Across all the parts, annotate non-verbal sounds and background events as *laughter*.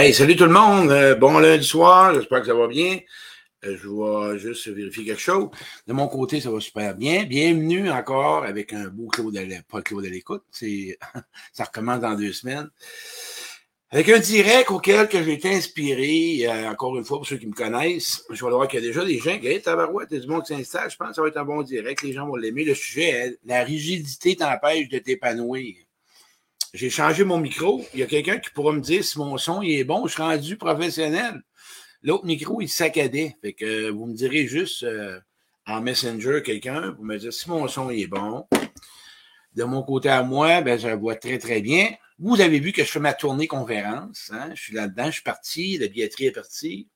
Hey, salut tout le monde. Euh, bon lundi soir. J'espère que ça va bien. Euh, je vais juste vérifier quelque chose. De mon côté, ça va super bien. Bienvenue encore avec un beau Claude à pas Claude à l'écoute. *laughs* Ça recommence dans deux semaines. Avec un direct auquel que j'ai été inspiré, euh, encore une fois, pour ceux qui me connaissent, je vais voir qu'il y a déjà des gens qui, hey, tabarouette, du monde qui s'installe. Je pense que ça va être un bon direct. Les gens vont l'aimer. Le sujet la rigidité t'empêche de t'épanouir j'ai changé mon micro. Il y a quelqu'un qui pourra me dire si mon son il est bon, je suis rendu professionnel. L'autre micro, il saccadait. Fait que vous me direz juste euh, en Messenger quelqu'un pour me dire si mon son il est bon. De mon côté à moi, ben, je vois très, très bien. Vous avez vu que je fais ma tournée conférence. Hein? Je suis là-dedans, je suis parti, la billetterie est partie.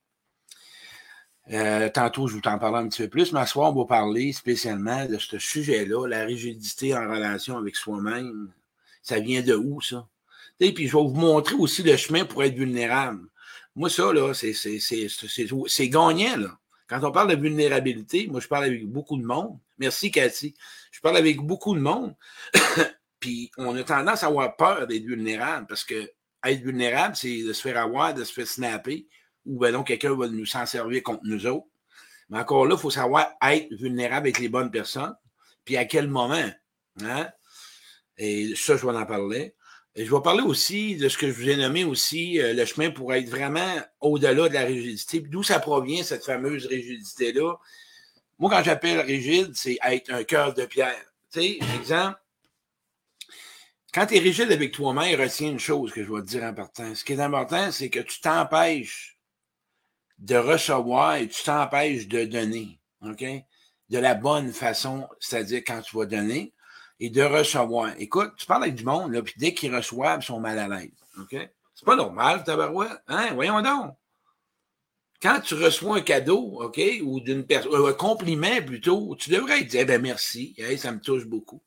Euh, tantôt, je vous en parler un petit peu plus, mais ce soir, on va parler spécialement de ce sujet-là, la rigidité en relation avec soi-même, ça vient de où, ça? Et puis je vais vous montrer aussi le chemin pour être vulnérable. Moi, ça, là, c'est gagnant, là. Quand on parle de vulnérabilité, moi, je parle avec beaucoup de monde. Merci, Cathy. Je parle avec beaucoup de monde. *coughs* puis on a tendance à avoir peur d'être vulnérable parce que être vulnérable, c'est de se faire avoir, de se faire snapper, ou ben non, quelqu'un va nous s'en servir contre nous autres. Mais encore là, il faut savoir être vulnérable avec les bonnes personnes, puis à quel moment. Hein? Et ça, je vais en parler. Et je vais parler aussi de ce que je vous ai nommé aussi, euh, le chemin pour être vraiment au-delà de la rigidité. D'où ça provient, cette fameuse rigidité-là? Moi, quand j'appelle rigide, c'est être un cœur de pierre. Tu sais, exemple, quand tu es rigide avec toi-même, retiens une chose que je vais te dire en partant. Ce qui est important, c'est que tu t'empêches de recevoir et tu t'empêches de donner. OK? De la bonne façon, c'est-à-dire quand tu vas donner et de recevoir. Écoute, tu parles avec du monde, là, puis dès qu'ils reçoivent, ils sont mal à l'aise. OK? C'est pas normal, tabarouette. Hein? Voyons donc. Quand tu reçois un cadeau, OK, ou d'une personne, un compliment plutôt, tu devrais dire, eh ben merci, ça me touche beaucoup.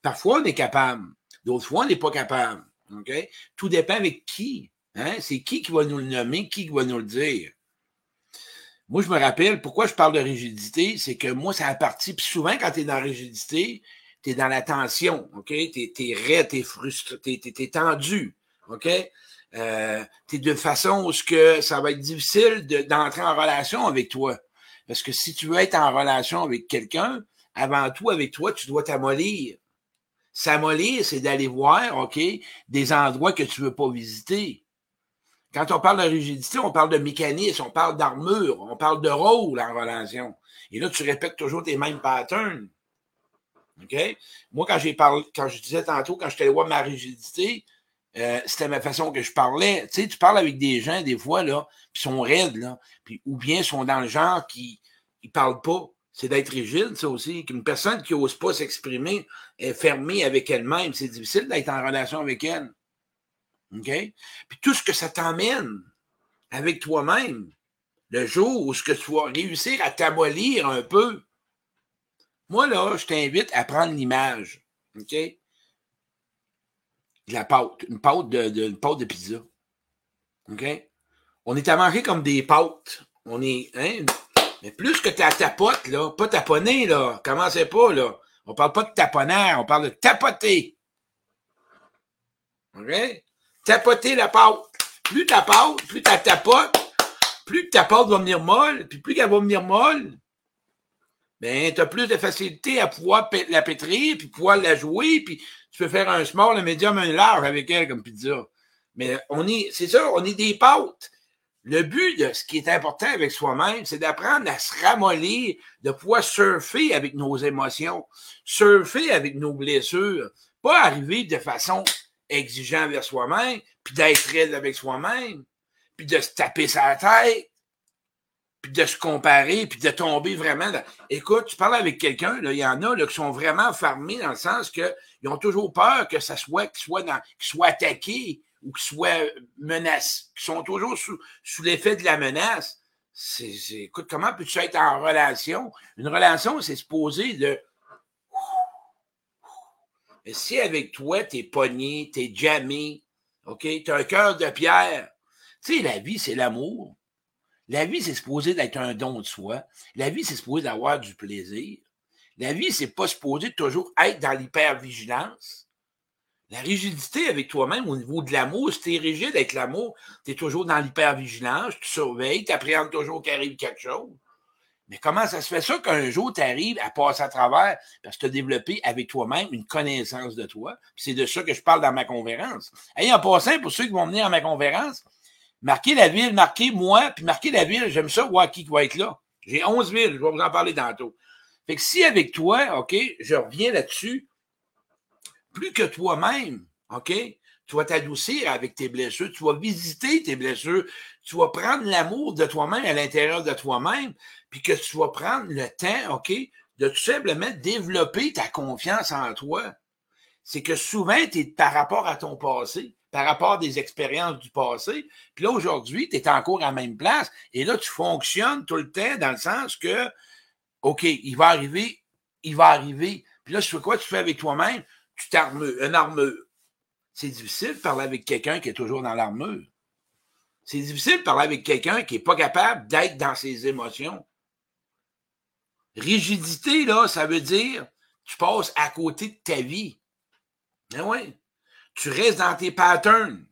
Parfois, on est capable. D'autres fois, on n'est pas capable. OK? Tout dépend avec qui. Hein? C'est qui qui va nous le nommer, qui va nous le dire. Moi, je me rappelle, pourquoi je parle de rigidité, c'est que moi, ça a parti, puis souvent, quand tu es dans la rigidité, tu es dans la tension, OK? Tu es, raide, tu es frustré, tu es, tendu, OK? Euh, tu es de façon où ce que ça va être difficile d'entrer en relation avec toi. Parce que si tu veux être en relation avec quelqu'un, avant tout, avec toi, tu dois t'amollir. S'amollir, c'est d'aller voir, OK, des endroits que tu veux pas visiter. Quand on parle de rigidité, on parle de mécanisme, on parle d'armure, on parle de rôle en relation. Et là, tu répètes toujours tes mêmes patterns. Moi, quand j'ai parlé, quand je disais tantôt, quand je te voir ma rigidité, euh, c'était ma façon que je parlais. Tu sais, tu parles avec des gens, des fois, là, puis sont raides, là, ou bien sont dans le genre qui ne parlent pas. C'est d'être rigide, ça aussi. Qu'une personne qui n'ose pas s'exprimer est fermée avec elle-même. C'est difficile d'être en relation avec elle. OK? Puis tout ce que ça t'emmène avec toi-même, le jour où ce que tu vas réussir à t'abolir un peu, moi, là, je t'invite à prendre l'image, OK? De la pâte, une pâte de, une pâte de pizza. OK? On est à manger comme des pâtes. On est, hein? Mais plus que ta tapote, là, pas taponner, là, commencez pas, là. On parle pas de taponnaire, on parle de tapoter. OK? Tapoter la pâte. Plus ta pâte, plus ta tapote, plus ta pâte va venir molle, puis plus qu'elle va venir molle, ben, tu as plus de facilité à pouvoir la pétrir, puis pouvoir la jouer, puis tu peux faire un small, un médium, un large avec elle comme pizza. Mais on est, c'est ça, on est des pâtes. Le but de ce qui est important avec soi-même, c'est d'apprendre à se ramollir, de pouvoir surfer avec nos émotions, surfer avec nos blessures, pas arriver de façon exigeante vers soi-même, puis d'être raide avec soi-même, puis de se taper sa tête, puis de se comparer, puis de tomber vraiment dans... Écoute, tu parles avec quelqu'un, il y en a là, qui sont vraiment fermés dans le sens qu'ils ont toujours peur que ça soit, qu'ils soient, dans, qu'ils soient attaqués ou qu'ils soient menacés, qui sont toujours sous, sous l'effet de la menace. C'est, écoute, comment peux-tu être en relation? Une relation, c'est poser de... Mais si avec toi, t'es pogné, t'es jamais, OK, t'as un cœur de pierre, tu sais, la vie, c'est l'amour. La vie, c'est supposé d'être un don de soi. La vie, c'est supposé d'avoir du plaisir. La vie, c'est pas supposé toujours être dans l'hypervigilance. La rigidité avec toi-même au niveau de l'amour, si tu es rigide avec l'amour, tu es toujours dans l'hypervigilance, tu surveilles, tu appréhendes toujours qu'il arrive quelque chose. Mais comment ça se fait ça qu'un jour, tu arrives à passer à travers parce que tu as développé avec toi-même une connaissance de toi? C'est de ça que je parle dans ma conférence. Et en passant, pour ceux qui vont venir à ma conférence, marquez la ville, marquez moi, puis marquez la ville, j'aime ça, voir qui va être là. J'ai 11 villes, je vais vous en parler tantôt. Fait que si avec toi, OK, je reviens là-dessus, plus que toi-même, OK, tu vas t'adoucir avec tes blessures, tu vas visiter tes blessures, tu vas prendre l'amour de toi-même à l'intérieur de toi-même, puis que tu vas prendre le temps, OK, de tout simplement développer ta confiance en toi. C'est que souvent, tu es par rapport à ton passé, par rapport à des expériences du passé, puis là, aujourd'hui, tu es encore à la même place, et là, tu fonctionnes tout le temps dans le sens que, OK, il va arriver, il va arriver, puis là, tu fais quoi? Tu fais avec toi-même? Tu t'armes une armure. C'est difficile de parler avec quelqu'un qui est toujours dans l'armure. C'est difficile de parler avec quelqu'un qui n'est pas capable d'être dans ses émotions. Rigidité, là, ça veut dire tu passes à côté de ta vie. Mais ben oui. Tu restes dans tes patterns.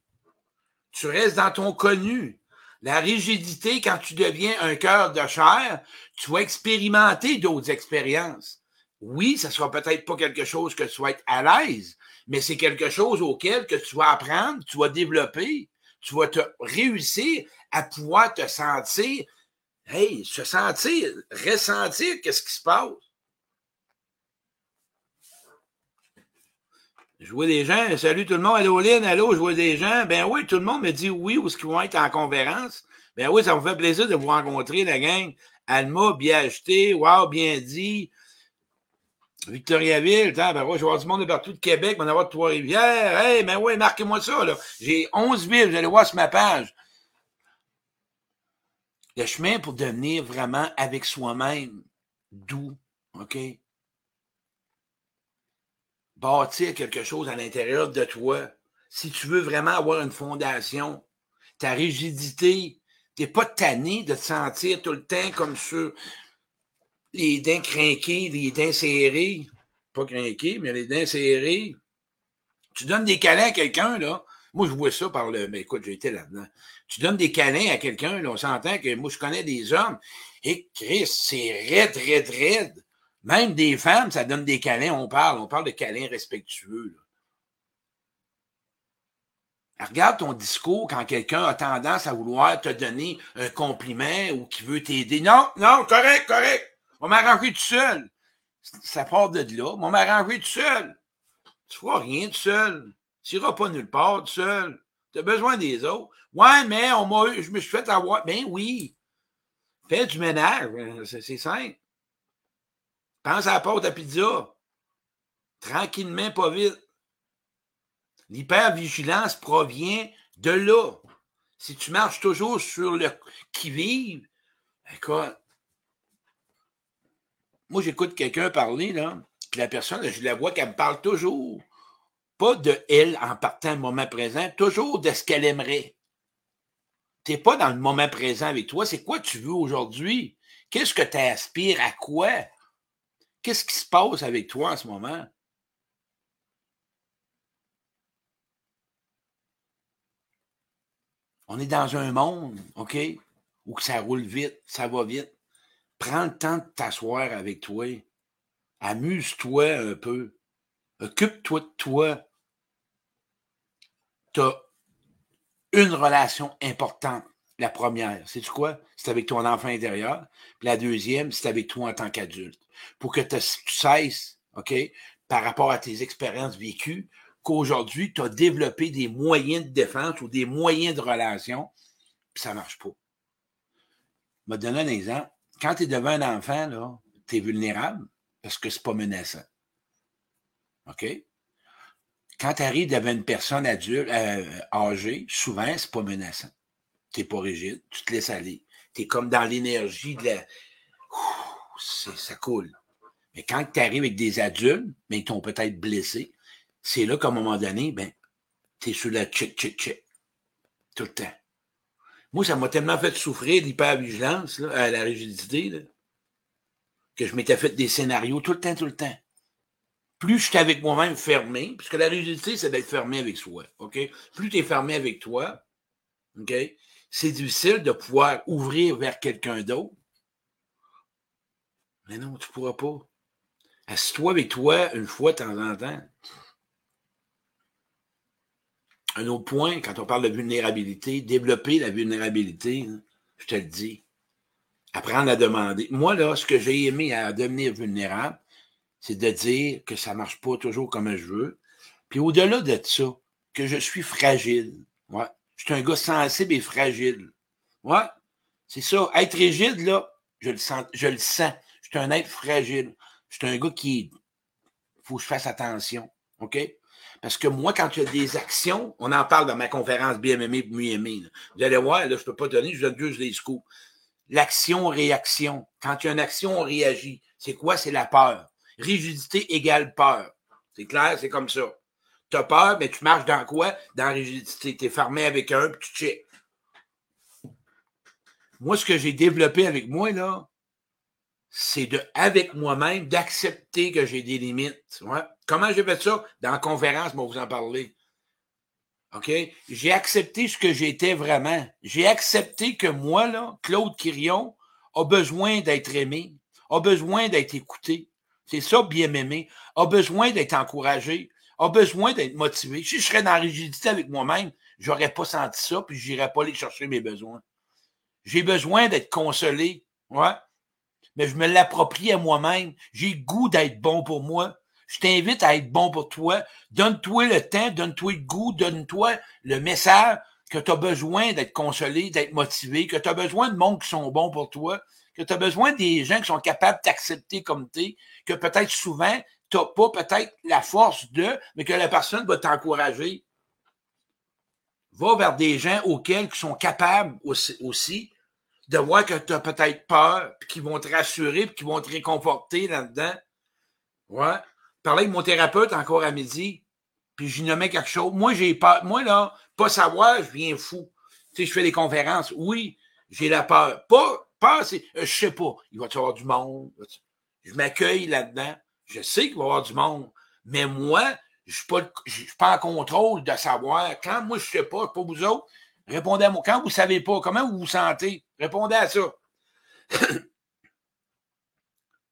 Tu restes dans ton connu. La rigidité, quand tu deviens un cœur de chair, tu vas expérimenter d'autres expériences. Oui, ça sera peut-être pas quelque chose que tu vas être à l'aise, mais c'est quelque chose auquel que tu vas apprendre, tu vas développer, tu vas te réussir à pouvoir te sentir Hey, se sentir, ressentir qu'est-ce qui se passe. Je vois des gens, salut tout le monde, allô Lynn, allô, je vois des gens. Ben oui, tout le monde me dit oui ou ce qu'ils vont être en conférence? Ben oui, ça me fait plaisir de vous rencontrer, la gang. Alma, bien acheté, wow, bien dit. Victoriaville, ben je vais avoir du monde de partout de Québec, on va avoir Trois-Rivières. Hey, ben oui, marquez-moi ça. J'ai 11 villes, vous allez voir sur ma page le chemin pour devenir vraiment avec soi-même doux, OK? Bâtir quelque chose à l'intérieur de toi. Si tu veux vraiment avoir une fondation, ta rigidité, tu n'es pas tanné de te sentir tout le temps comme sur les dents crinquées, les dents serrées. Pas crinquées, mais les dents serrées. Tu donnes des câlins à quelqu'un, là. Moi, je vois ça par le. Mais écoute, j'ai été là-dedans tu donnes des câlins à quelqu'un, on s'entend que moi, je connais des hommes, et Chris, c'est raide, raide, raide. Même des femmes, ça donne des câlins, on parle, on parle de câlins respectueux. Regarde ton discours quand quelqu'un a tendance à vouloir te donner un compliment ou qui veut t'aider. Non, non, correct, correct. On m'arranger tout seul. Ça part de là. On m'arranger tout seul. Tu feras rien tout seul. Tu n'iras pas nulle part tout seul. Tu as besoin des autres. Ouais, mais on m'a je me suis fait avoir. Ben oui. Fais du ménage. Euh, c'est simple. Pense à la porte à pizza. Tranquillement, pas vite. L'hypervigilance provient de là. Si tu marches toujours sur le qui-vive, écoute, moi j'écoute quelqu'un parler, là, que la personne, je la vois qu'elle me parle toujours. Pas de elle en partant du moment présent, toujours de ce qu'elle aimerait tu n'es pas dans le moment présent avec toi. C'est quoi tu veux aujourd'hui? Qu'est-ce que tu aspires à quoi? Qu'est-ce qui se passe avec toi en ce moment? On est dans un monde, OK, où ça roule vite, ça va vite. Prends le temps de t'asseoir avec toi. Amuse-toi un peu. Occupe-toi de toi. Tu as une relation importante. La première, c'est quoi? C'est avec ton enfant intérieur. La deuxième, c'est avec toi en tant qu'adulte. Pour que tu cesses, OK, par rapport à tes expériences vécues, qu'aujourd'hui, tu as développé des moyens de défense ou des moyens de relation, puis ça ne marche pas. Je vais te un exemple. Quand tu es devant un enfant, tu es vulnérable parce que c'est pas menaçant. OK? Quand tu arrives devant une personne adulte, euh, âgée, souvent, c'est pas menaçant. Tu n'es pas rigide, tu te laisses aller. Tu es comme dans l'énergie de la. Ça coule. Mais quand tu arrives avec des adultes, mais ils t'ont peut-être blessé, c'est là qu'à un moment donné, ben, tu es sur la check, check, check. Tout le temps. Moi, ça m'a tellement fait souffrir l'hypervigilance, à la rigidité, que je m'étais fait des scénarios tout le temps, tout le temps. plus je suis avec moi-même fermé, puisque la rigidité, c'est d'être fermé avec soi. Plus tu es fermé avec toi? C'est difficile de pouvoir ouvrir vers quelqu'un d'autre. Mais non, tu ne pourras pas. Assis-toi avec toi une fois de temps en temps. Un autre point, quand on parle de vulnérabilité, développer la vulnérabilité, hein, je te le dis. Apprendre à demander. Moi, là, ce que j'ai aimé à devenir vulnérable, c'est de dire que ça ne marche pas toujours comme je veux. Puis au-delà de ça, que je suis fragile. Ouais. Je suis un gars sensible et fragile. Ouais. C'est ça. Être rigide, là, je le sens. Je le sens. Je suis un être fragile. Je suis un gars qui. faut que je fasse attention. OK? Parce que moi, quand il y a des actions, on en parle dans ma conférence bien aimé, mieux aimé. Vous allez voir, là, je ne peux pas donner, je donne juste des scoops. L'action-réaction. Quand il y a une action, on réagit. C'est quoi? C'est la peur. Rigidité égale peur. C'est clair, c'est comme ça. Tu as peur, mais tu marches dans quoi? Dans la rigidité. Tu es fermé avec un, puis tu check. Moi, ce que j'ai développé avec moi, là, c'est de, avec moi-même, d'accepter que j'ai des limites. Comment j'ai fait ça? Dans la conférence, vais vous en parler. OK? J'ai accepté ce que j'étais vraiment. J'ai accepté que moi, là, Claude Quirion, a besoin d'être aimé, a besoin d'être écouté, c'est ça, bien aimé. A besoin d'être encouragé. A besoin d'être motivé. Si je serais dans la rigidité avec moi-même, j'aurais pas senti ça, puis j'irais pas aller chercher mes besoins. J'ai besoin d'être consolé. Ouais. Mais je me l'approprie à moi-même. J'ai goût d'être bon pour moi. Je t'invite à être bon pour toi. Donne-toi le temps, donne-toi le goût, donne-toi le message que tu as besoin d'être consolé, d'être motivé, que tu as besoin de monde qui sont bons pour toi, que tu as besoin des gens qui sont capables de t'accepter comme tu es, que peut-être souvent, tu n'as pas peut-être la force de, mais que la personne va t'encourager. Va vers des gens auxquels qui sont capables aussi, de voir que tu as peut-être peur, puis qui vont te rassurer, puis qui vont te réconforter là-dedans. Ouais. Parler avec mon thérapeute encore à midi, puis j'y nommais quelque chose. Moi, j'ai peur. Moi, là, pas savoir, je viens fou. Tu sais, je fais des conférences. Oui, j'ai la peur. Pas Peur, c'est, euh, je sais pas, il va y avoir du monde? Je m'accueille là-dedans. Je sais qu'il va y avoir du monde. Mais moi, je je suis pas en contrôle de savoir. Quand moi, je sais pas, pas vous autres, répondez à moi. Quand vous savez pas, comment vous vous sentez, répondez à ça. *coughs*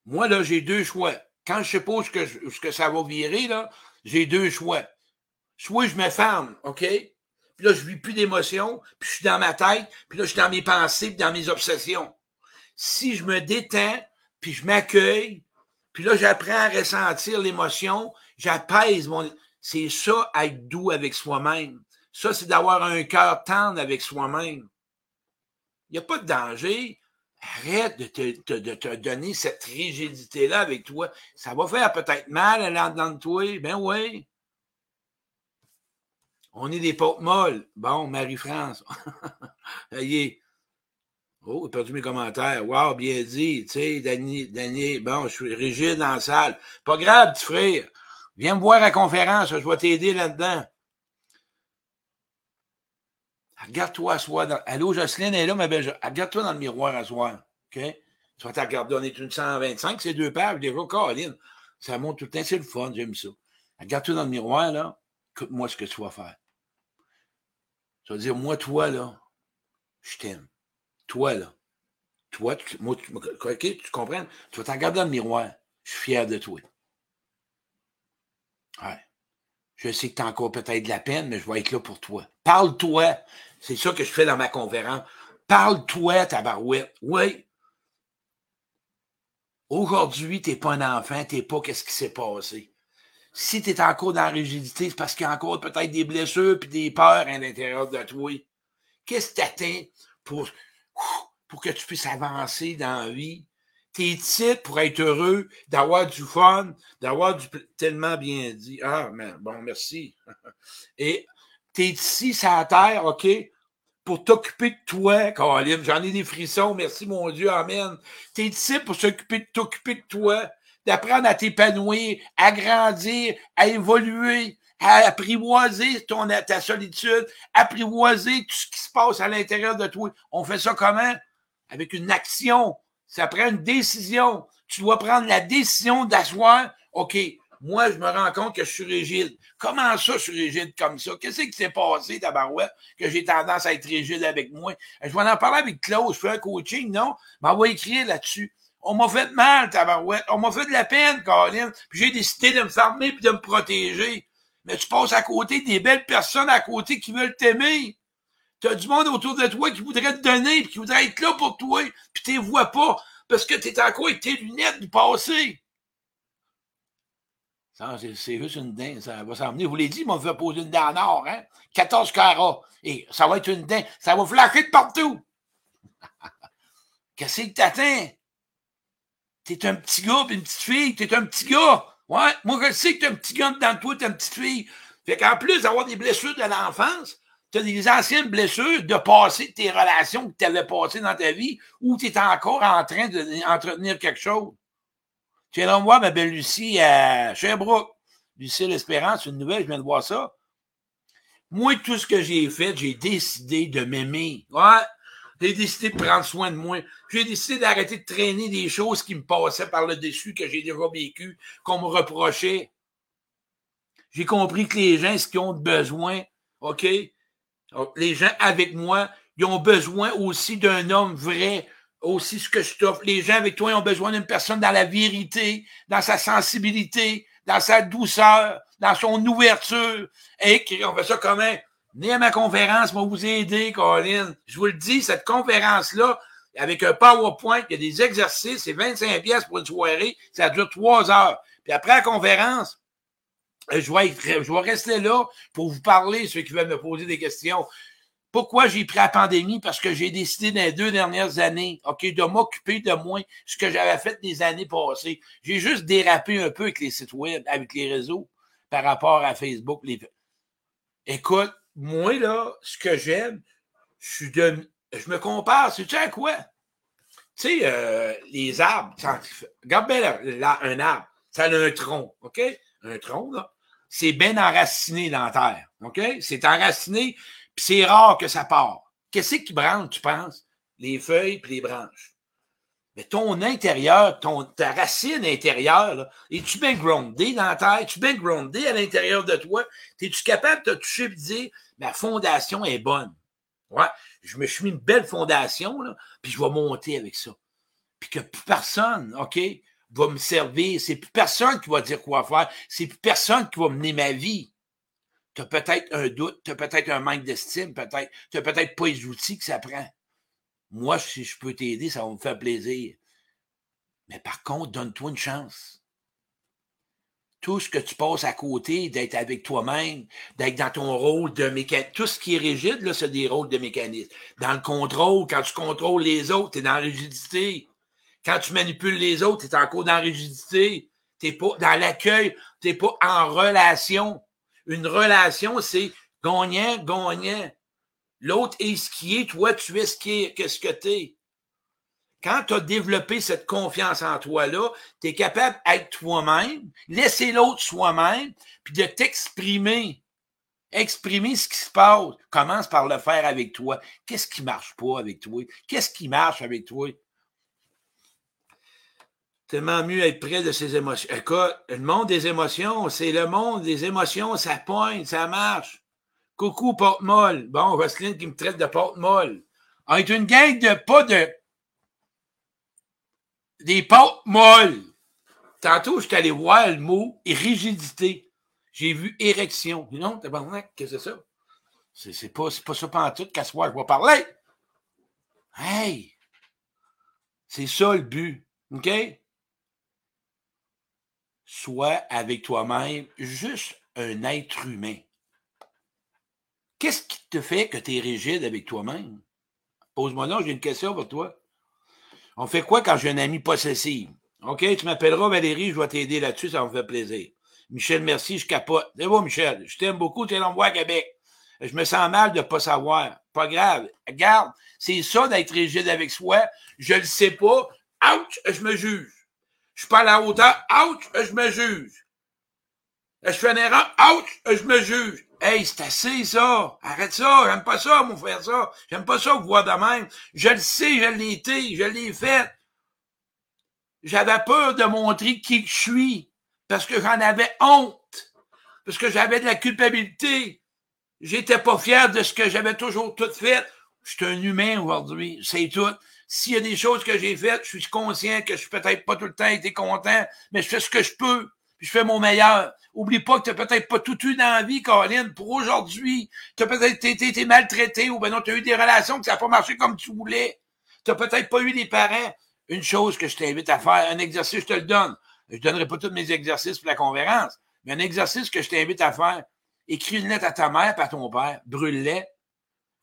moi, là, j'ai deux choix. Quand je ce que, ce que ça va virer, là, j'ai deux choix. Soit je me ferme, OK? Puis là, je vis plus d'émotions, puis je suis dans ma tête, puis là, je suis dans mes pensées, puis dans mes obsessions si je me détends, puis je m'accueille, puis là, j'apprends à ressentir l'émotion, j'apaise mon... C'est ça, être doux avec soi-même. Ça, c'est d'avoir un cœur tendre avec soi-même. Il n'y a pas de danger. Arrête de te, donner cette rigidité-là avec toi. Ça va faire peut-être mal à dedans de toi. Ben oui. On est des potes molles. Bon, Marie-France. *laughs* est. Oh, j'ai perdu mes commentaires. Wow, bien dit. Tu sais, Danny, Danny, bon, je suis rigide dans salle. Pas grave, petit frère. Viens me voir à la conférence, je vais t'aider là-dedans. Regarde-toi à soi. Dans... Allô, Jocelyne est là, ma belle. Regarde-toi dans le miroir à soi. OK? Tu vas te regarder, on est une 125, c'est deux pages, déjà, Caroline. Ça monte tout le temps, c'est le fun, j'aime ça. Regarde-toi dans le miroir, là. Écoute-moi ce que tu vas faire. Tu vas dire, moi, toi, là, je t'aime. Toi, là, toi, tu, moi, tu, tu comprends? Tu vas te regarder dans le miroir. Je suis fier de toi. Ouais. Je sais que tu as encore peut-être de la peine, mais je vais être là pour toi. Parle-toi. C'est ça que je fais dans ma conférence. Parle-toi, ta barouette. Oui. Aujourd'hui, tu n'es pas un enfant, tu n'es pas qu'est-ce qui s'est passé. Si tu es encore dans la rigidité, c'est parce qu'il y a encore peut-être des blessures et des peurs à l'intérieur de toi. Qu'est-ce que tu pour pour que tu puisses avancer dans la vie? T'es titre pour être heureux, d'avoir du fun, d'avoir du tellement bien dit. Ah, mais bon, merci. *laughs* Et t'es ici, sur la terre, OK, pour t'occuper de toi, Caroline. J'en ai des frissons, merci mon Dieu, Amen. T'es ici pour s'occuper de t'occuper de toi, d'apprendre à t'épanouir, à grandir, à évoluer, à apprivoiser ton, ta solitude, apprivoiser tout ce qui se passe à l'intérieur de toi. On fait ça comment? Avec une action. Ça prend une décision. Tu dois prendre la décision d'asseoir, OK, moi, je me rends compte que je suis rigide. Comment ça, je suis rigide comme ça? Qu'est-ce qui s'est passé, tabarouette, que j'ai tendance à être rigide avec moi? Je vais en parler avec Claude, je fais un coaching, non? Mais on va écrire là-dessus. On m'a fait mal, tabarouette. On m'a fait de la peine, Caroline. Puis j'ai décidé de me fermer puis de me protéger. Mais tu passes à côté des belles personnes à côté qui veulent t'aimer. Tu as du monde autour de toi qui voudrait te donner, puis qui voudrait être là pour toi, puis tu les vois pas parce que tu es encore avec tes lunettes du passé. C'est juste une dent, ça va s'emmener. Vous l'avez dit, on va fait poser une dent en or, hein? 14 carats. Et ça va être une dent. Ça va flasher de partout. *laughs* Qu'est-ce que t'attends? T'es un petit gars pis une petite fille. T'es un petit gars. Ouais, moi je sais que t'es un petit gars dans toi, t'es une petite fille. Fait qu'en plus d'avoir des blessures de l'enfance, t'as des anciennes blessures de passer tes relations que t'avais passées dans ta vie ou t'es encore en train d'entretenir quelque chose. Tu de voir ma belle Lucie à Sherbrooke. Lucie l'Espérance, une nouvelle, je viens de voir ça. Moi, tout ce que j'ai fait, j'ai décidé de m'aimer. Ouais. J'ai décidé de prendre soin de moi. J'ai décidé d'arrêter de traîner des choses qui me passaient par le dessus, que j'ai déjà vécu, qu'on me reprochait. J'ai compris que les gens, ce qu'ils ont besoin, OK? Les gens avec moi, ils ont besoin aussi d'un homme vrai, aussi ce que je t'offre. Les gens avec toi ont besoin d'une personne dans la vérité, dans sa sensibilité, dans sa douceur, dans son ouverture. Et on fait ça comment? Venez à ma conférence, moi vous aider, Colin. Je vous le dis, cette conférence-là, avec un PowerPoint, il y a des exercices, c'est 25 pièces pour une soirée, ça dure trois heures. Puis après la conférence, je vais, je vais rester là pour vous parler, ceux qui veulent me poser des questions. Pourquoi j'ai pris la pandémie? Parce que j'ai décidé dans les deux dernières années, OK, de m'occuper de moins ce que j'avais fait des années passées. J'ai juste dérapé un peu avec les sites web, avec les réseaux, par rapport à Facebook. Écoute, moi, là, ce que j'aime, je me compare, c'est tu à quoi? Tu sais, euh, les arbres, regarde bien un arbre, ça a un tronc, OK? Un tronc, là. C'est bien enraciné dans la terre, OK? C'est enraciné, puis c'est rare que ça part. Qu'est-ce qui branche, tu penses? Les feuilles puis les branches. Mais ton intérieur, ton, ta racine intérieure, es-tu bien groundé dans la terre? Es-tu bien groundé à l'intérieur de toi? Es-tu capable de te toucher et dire, ma fondation est bonne? Ouais, je me suis mis une belle fondation, puis je vais monter avec ça. Puis que plus personne, OK, va me servir. C'est plus personne qui va dire quoi faire. C'est plus personne qui va mener ma vie tu as peut-être un doute, tu as peut-être un manque d'estime, peut-être, tu n'as peut-être pas les outils que ça prend. Moi, si je peux t'aider, ça va me faire plaisir. Mais par contre, donne-toi une chance. Tout ce que tu passes à côté, d'être avec toi-même, d'être dans ton rôle de mécanisme, tout ce qui est rigide, là, c'est des rôles de mécanisme. Dans le contrôle, quand tu contrôles les autres, tu es dans la rigidité. Quand tu manipules les autres, tu es encore dans la rigidité. Tu pas dans l'accueil, tu n'es pas en relation. Une relation, c'est gagnant, gagnant. L'autre est ce qui est, toi, tu es ce qui est, qu'est-ce que tu es. Quand tu as développé cette confiance en toi-là, tu es capable d'être toi-même, laisser l'autre soi-même, puis de t'exprimer. Exprimer ce qui se passe. Commence par le faire avec toi. Qu'est-ce qui marche pas avec toi? Qu'est-ce qui marche avec toi? Tellement mieux être près de ses émotions. Écoute, le monde des émotions, c'est le monde des émotions, ça pointe, ça marche. Coucou, porte-molle. Bon, Roselyne qui me traite de porte-molle. On est une gang de pas de. Des porte-molles. Tantôt, je suis allé voir le mot rigidité. J'ai vu érection. Non, t'es pas qu'est-ce que c'est ça? C'est pas, pas ça pendant tout qu'à soir, je vais parler. Hey! C'est ça le but. OK? Sois avec toi-même juste un être humain. Qu'est-ce qui te fait que tu es rigide avec toi-même? Pose-moi là, j'ai une question pour toi. On fait quoi quand j'ai un ami possessif? OK, tu m'appelleras Valérie, je vais t'aider là-dessus, ça me fait plaisir. Michel, merci, je capote. C'est bon, Michel, je t'aime beaucoup, tu es l'envoi à Québec. Je me sens mal de ne pas savoir. Pas grave. Regarde, c'est ça d'être rigide avec soi. Je le sais pas. Ouch, je me juge. Je suis pas à la hauteur. Ouch! Je me juge. Je fais une erreur. Ouch! Je me juge. Hey, c'est assez, ça. Arrête ça. J'aime pas ça, mon frère, ça. J'aime pas ça, voir de même. Je le sais, je l'ai été, je l'ai fait. J'avais peur de montrer qui je suis. Parce que j'en avais honte. Parce que j'avais de la culpabilité. J'étais pas fier de ce que j'avais toujours tout fait. Je suis un humain aujourd'hui, c'est tout. S'il y a des choses que j'ai faites, je suis conscient que je suis peut-être pas tout le temps été content, mais je fais ce que je peux, puis je fais mon meilleur. Oublie pas que tu n'as peut-être pas tout eu dans la vie, Caroline, pour aujourd'hui. Tu as peut-être été, maltraité ou ben non, tu as eu des relations que ça n'a pas marché comme tu voulais. Tu n'as peut-être pas eu des parents. Une chose que je t'invite à faire, un exercice, je te le donne. Je ne donnerai pas tous mes exercices pour la conférence, mais un exercice que je t'invite à faire. Écris une lettre à ta mère à ton père, brûle-les.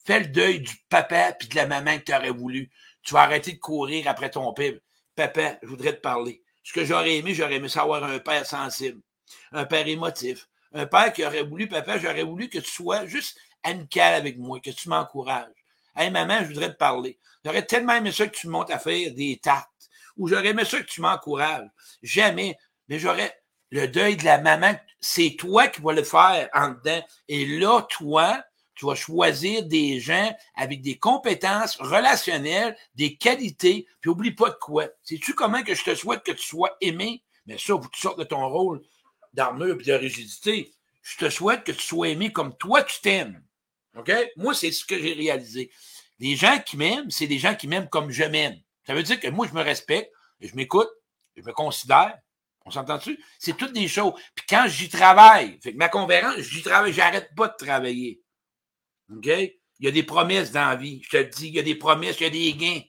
Fais le deuil du papa puis de la maman que tu aurais voulu. Tu vas arrêter de courir après ton père. Papa, je voudrais te parler. Ce que j'aurais aimé, j'aurais aimé savoir un père sensible, un père émotif, un père qui aurait voulu, papa, j'aurais voulu que tu sois juste amical avec moi, que tu m'encourages. Hey, maman, je voudrais te parler. J'aurais tellement aimé ça que tu montes à faire des tartes. Ou j'aurais aimé ça que tu m'encourages. Jamais. Mais j'aurais le deuil de la maman. C'est toi qui vas le faire en dedans. Et là, toi, tu vas choisir des gens avec des compétences relationnelles, des qualités, puis oublie pas de quoi. Sais-tu comment que je te souhaite que tu sois aimé? Mais ça, pour que tu sortes de ton rôle d'armure et de rigidité, je te souhaite que tu sois aimé comme toi tu t'aimes. OK? Moi, c'est ce que j'ai réalisé. Les gens qui m'aiment, c'est des gens qui m'aiment comme je m'aime. Ça veut dire que moi, je me respecte, je m'écoute, je me considère. On s'entend-tu? C'est toutes des choses. Puis quand j'y travaille, fait que ma conférence, j'y travaille, j'arrête pas de travailler. OK? Il y a des promesses dans la vie. Je te le dis, il y a des promesses, il y a des gains.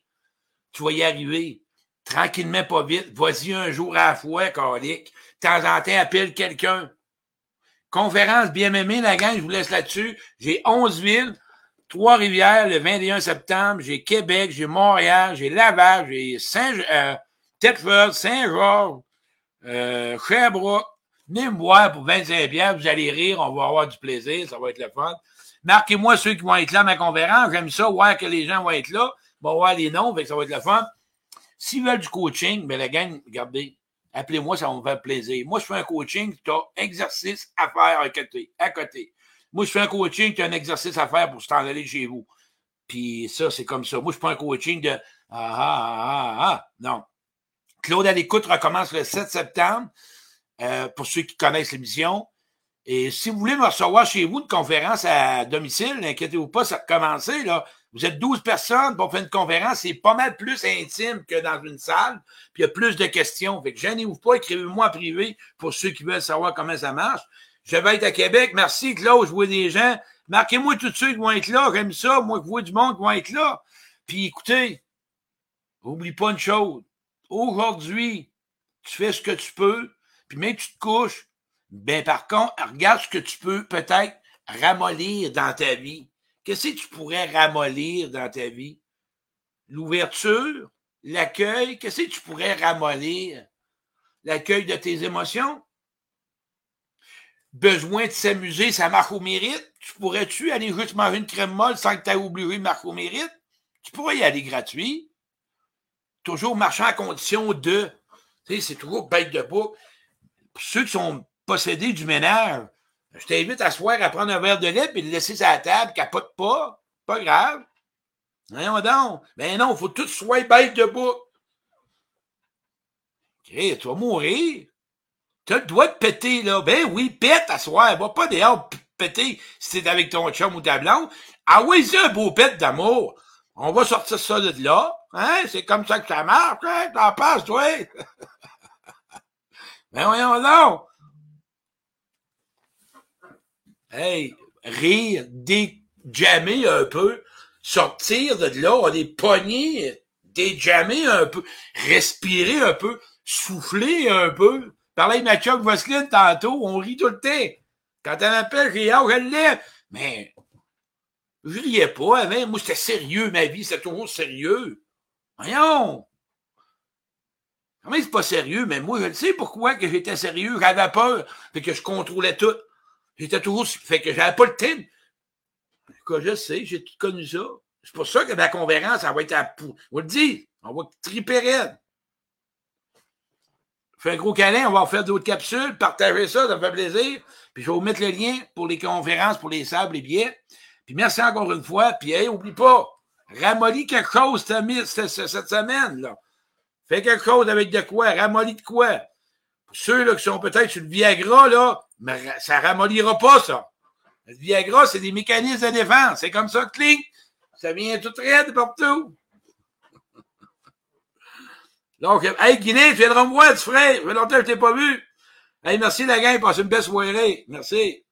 Tu vas y arriver. Tranquillement, pas vite. Vas-y un jour à la fois, calique. De temps en temps, appelle quelqu'un. Conférence bien aimée, la gang, je vous laisse là-dessus. J'ai 11 villes, Trois-Rivières le 21 septembre, j'ai Québec, j'ai Montréal, j'ai Laval, j'ai Saint euh, Saint-Georges, euh, Sherbrooke. Venez me voir pour 25 bières, vous allez rire, on va avoir du plaisir, ça va être le fun. Marquez-moi ceux qui vont être là à ma conférence. J'aime ça, voir que les gens vont être là. On voir les noms, ça va être le fun. S'ils veulent du coaching, ben la gang, regardez, appelez-moi, ça va me faire plaisir. Moi, je fais un coaching, tu as exercice à faire à côté. À côté. Moi, je fais un coaching, tu as un exercice à faire pour t'en aller chez vous. Puis ça, c'est comme ça. Moi, je fais un coaching de ah ah ah ah. ah. Non. Claude à l'écoute recommence le 7 septembre. Euh, pour ceux qui connaissent l'émission. Et si vous voulez me recevoir chez vous une conférence à domicile, n'inquiétez-vous pas, ça a commencé, là. Vous êtes 12 personnes pour faire une conférence, c'est pas mal plus intime que dans une salle, puis il y a plus de questions. Fait que gênez-vous pas, écrivez-moi en privé pour ceux qui veulent savoir comment ça marche. Je vais être à Québec. Merci, Claude, je vois des gens. Marquez-moi tous ceux qui vont être là. J'aime ça. Moi, je vois du monde qui vont être là. Puis écoutez, oublie pas une chose. Aujourd'hui, tu fais ce que tu peux, puis même tu te couches, ben, par contre, regarde ce que tu peux peut-être ramollir dans ta vie. Qu'est-ce que tu pourrais ramollir dans ta vie? L'ouverture, l'accueil, qu'est-ce que tu pourrais ramollir? L'accueil de tes émotions? Besoin de s'amuser, ça marche au mérite? Tu pourrais-tu aller juste manger une crème molle sans que tu aies oublié marche au mérite? Tu pourrais y aller gratuit. Toujours marcher en condition de. Tu sais, c'est toujours bête de bout. ceux qui sont posséder du ménage. Je t'invite à soir à prendre un verre de lait et le laisser sur la table, capote pas. Pas grave. Voyons donc. Ben non, il faut tout soit bête debout. Tu vas mourir. Tu as le de péter, là. Ben oui, pète à soir. Va pas dehors péter si t'es avec ton chum ou ta blonde. Ah oui, c'est un beau pète d'amour. On va sortir ça de là. Hein? C'est comme ça que ça marche. Hein? T'en passes, toi? *laughs* ben voyons donc. Hey, rire, déjammer un peu, sortir de là, on est pogné, déjammer un peu, respirer un peu, souffler un peu. Parler de Mathieu Vosseline tantôt, on rit tout le temps. Quand elle m'appelle, j'ai hâte, je l'ai. Mais je riais pas avant. Moi, c'était sérieux, ma vie, c'était toujours sérieux. Voyons! Comment c'est pas sérieux, mais moi, je le sais pourquoi que j'étais sérieux. J'avais peur, et que je contrôlais tout. J'étais toujours. Fait que j'avais pas le temps. Quoi, je sais, j'ai tout connu ça. C'est pour ça que la conférence, ça va être à. On va le dire. On va triper. Fais un gros câlin, on va faire d'autres capsules, partager ça, ça me fait plaisir. Puis je vais vous mettre le lien pour les conférences, pour les sables, les billets. Puis merci encore une fois. Puis hey, oublie pas, ramollis quelque chose cette semaine, là. Fais quelque chose avec de quoi, ramollis de quoi. Ceux là, qui sont peut-être sur le Viagra, là, mais ça ramollira pas, ça. Le Viagra, c'est des mécanismes de défense. C'est comme ça, clic. Ça vient tout raide partout. *laughs* Donc, hey, Guinée, tu viendras me voir, tu ferais. Ça fait longtemps je t'ai pas vu. Hey, merci la gang, passe une belle soirée. Merci.